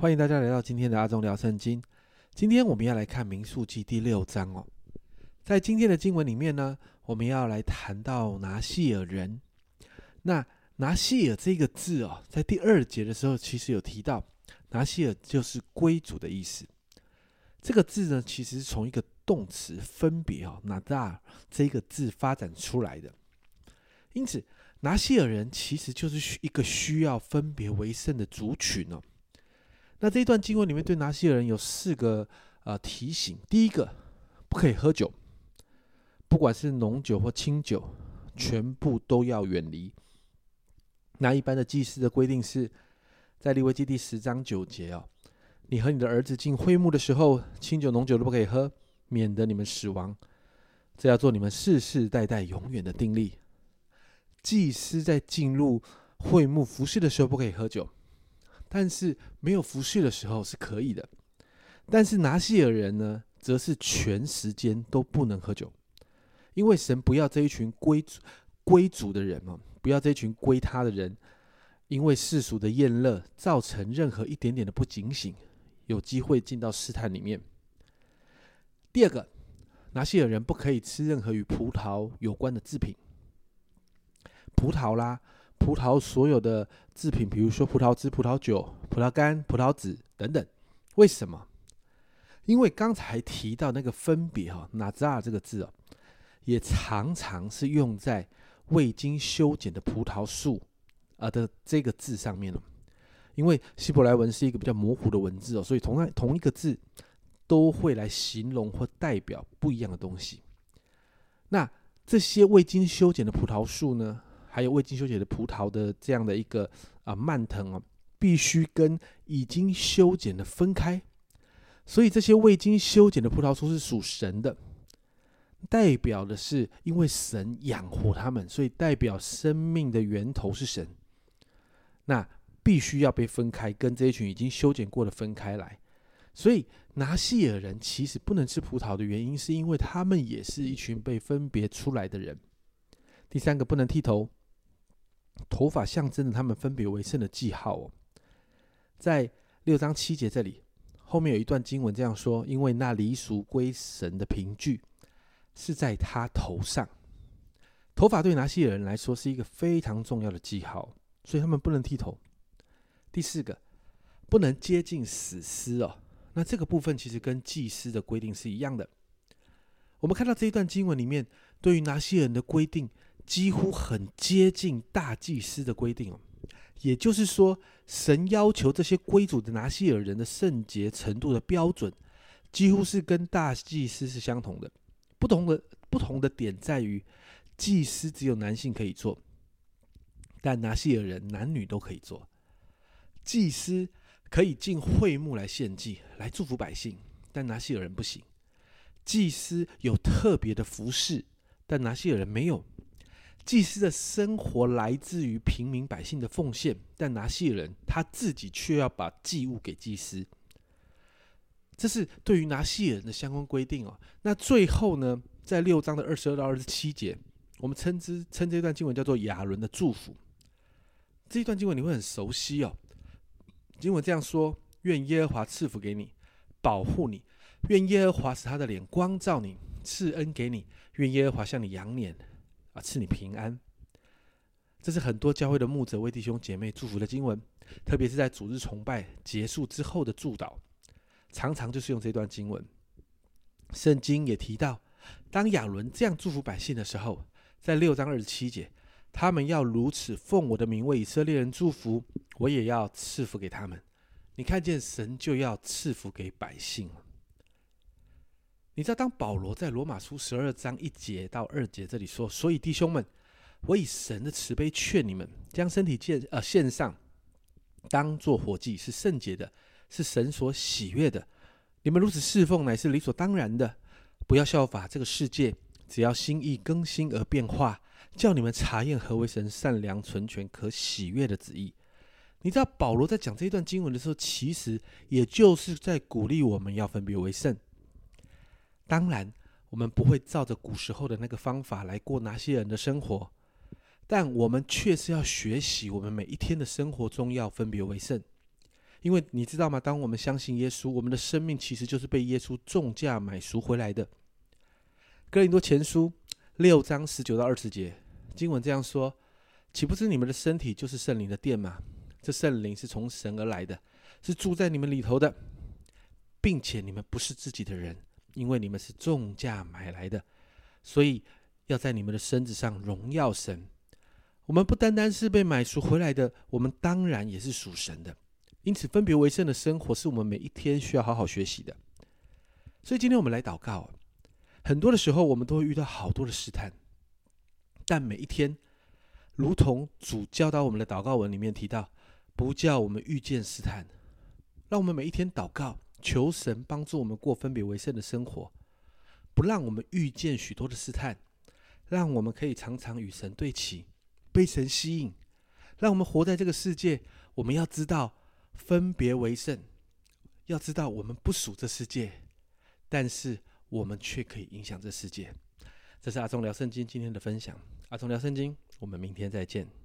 欢迎大家来到今天的阿忠聊圣经。今天我们要来看民数记第六章哦。在今天的经文里面呢，我们要来谈到拿细尔人。那拿细尔这个字哦，在第二节的时候其实有提到，拿细尔就是归主的意思。这个字呢，其实是从一个动词分别哦，拿大这个字发展出来的。因此，拿细尔人其实就是一个需要分别为圣的族群哦。那这一段经文里面对拿西尔人有四个呃提醒：第一个，不可以喝酒，不管是浓酒或清酒，全部都要远离。那一般的祭司的规定是在利未记第十章九节哦，你和你的儿子进会幕的时候，清酒浓酒都不可以喝，免得你们死亡。这要做你们世世代代永远的定力。祭司在进入会幕服侍的时候，不可以喝酒。但是没有服侍的时候是可以的，但是拿西尔人呢，则是全时间都不能喝酒，因为神不要这一群归归主的人哦，不要这一群归他的人，因为世俗的厌乐造成任何一点点的不警醒，有机会进到试探里面。第二个，拿西尔人不可以吃任何与葡萄有关的制品，葡萄啦。葡萄所有的制品，比如说葡萄汁、葡萄酒、葡萄干、葡萄籽等等，为什么？因为刚才提到那个分别哈，纳扎这个字哦，也常常是用在未经修剪的葡萄树啊的这个字上面了。因为希伯来文是一个比较模糊的文字哦，所以同样同一个字都会来形容或代表不一样的东西。那这些未经修剪的葡萄树呢？还有未经修剪的葡萄的这样的一个啊蔓藤啊，必须跟已经修剪的分开。所以这些未经修剪的葡萄树是属神的，代表的是因为神养活他们，所以代表生命的源头是神。那必须要被分开，跟这一群已经修剪过的分开来。所以拿细尔人其实不能吃葡萄的原因，是因为他们也是一群被分别出来的人。第三个不能剃头。头发象征着他们分别为圣的记号哦，在六章七节这里，后面有一段经文这样说：因为那离俗归神的凭据是在他头上，头发对拿西尔人来说是一个非常重要的记号，所以他们不能剃头。第四个，不能接近死尸哦，那这个部分其实跟祭司的规定是一样的。我们看到这一段经文里面，对于拿西尔人的规定。几乎很接近大祭司的规定，也就是说，神要求这些归主的拿西尔人的圣洁程度的标准，几乎是跟大祭司是相同的。不同的不同的点在于，祭司只有男性可以做，但拿西尔人男女都可以做。祭司可以进会幕来献祭，来祝福百姓，但拿西尔人不行。祭司有特别的服饰，但拿西尔人没有。祭司的生活来自于平民百姓的奉献，但拿西人他自己却要把祭物给祭司，这是对于拿西人的相关规定哦。那最后呢，在六章的二十二到二十七节，我们称之称这段经文叫做亚伦的祝福。这一段经文你会很熟悉哦。经文这样说：愿耶和华赐福给你，保护你；愿耶和华使他的脸光照你，赐恩给你；愿耶和华向你扬脸。啊，赐你平安。这是很多教会的牧者为弟兄姐妹祝福的经文，特别是在主日崇拜结束之后的祝祷，常常就是用这段经文。圣经也提到，当亚伦这样祝福百姓的时候，在六章二十七节，他们要如此奉我的名为以色列人祝福，我也要赐福给他们。你看见神就要赐福给百姓。你知道，当保罗在罗马书十二章一节到二节这里说：“所以弟兄们，我以神的慈悲劝你们，将身体献呃献上，当做活祭，是圣洁的，是神所喜悦的。你们如此侍奉，乃是理所当然的。不要效法这个世界，只要心意更新而变化，叫你们查验何为神善良、纯全、可喜悦的旨意。”你知道，保罗在讲这一段经文的时候，其实也就是在鼓励我们要分别为圣。当然，我们不会照着古时候的那个方法来过那些人的生活，但我们确实要学习，我们每一天的生活中要分别为圣，因为你知道吗？当我们相信耶稣，我们的生命其实就是被耶稣重价买赎回来的。哥林多前书六章十九到二十节经文这样说：岂不知你们的身体就是圣灵的殿吗？这圣灵是从神而来的，是住在你们里头的，并且你们不是自己的人，因为你们是重价买来的，所以要在你们的身子上荣耀神。我们不单单是被买赎回来的，我们当然也是属神的。因此，分别为圣的生活是我们每一天需要好好学习的。所以，今天我们来祷告。很多的时候，我们都会遇到好多的试探，但每一天，如同主教导我们的祷告文里面提到。不叫我们遇见试探，让我们每一天祷告，求神帮助我们过分别为圣的生活，不让我们遇见许多的试探，让我们可以常常与神对齐，被神吸引，让我们活在这个世界。我们要知道分别为圣，要知道我们不属这世界，但是我们却可以影响这世界。这是阿忠聊圣经今天的分享，阿忠聊圣经，我们明天再见。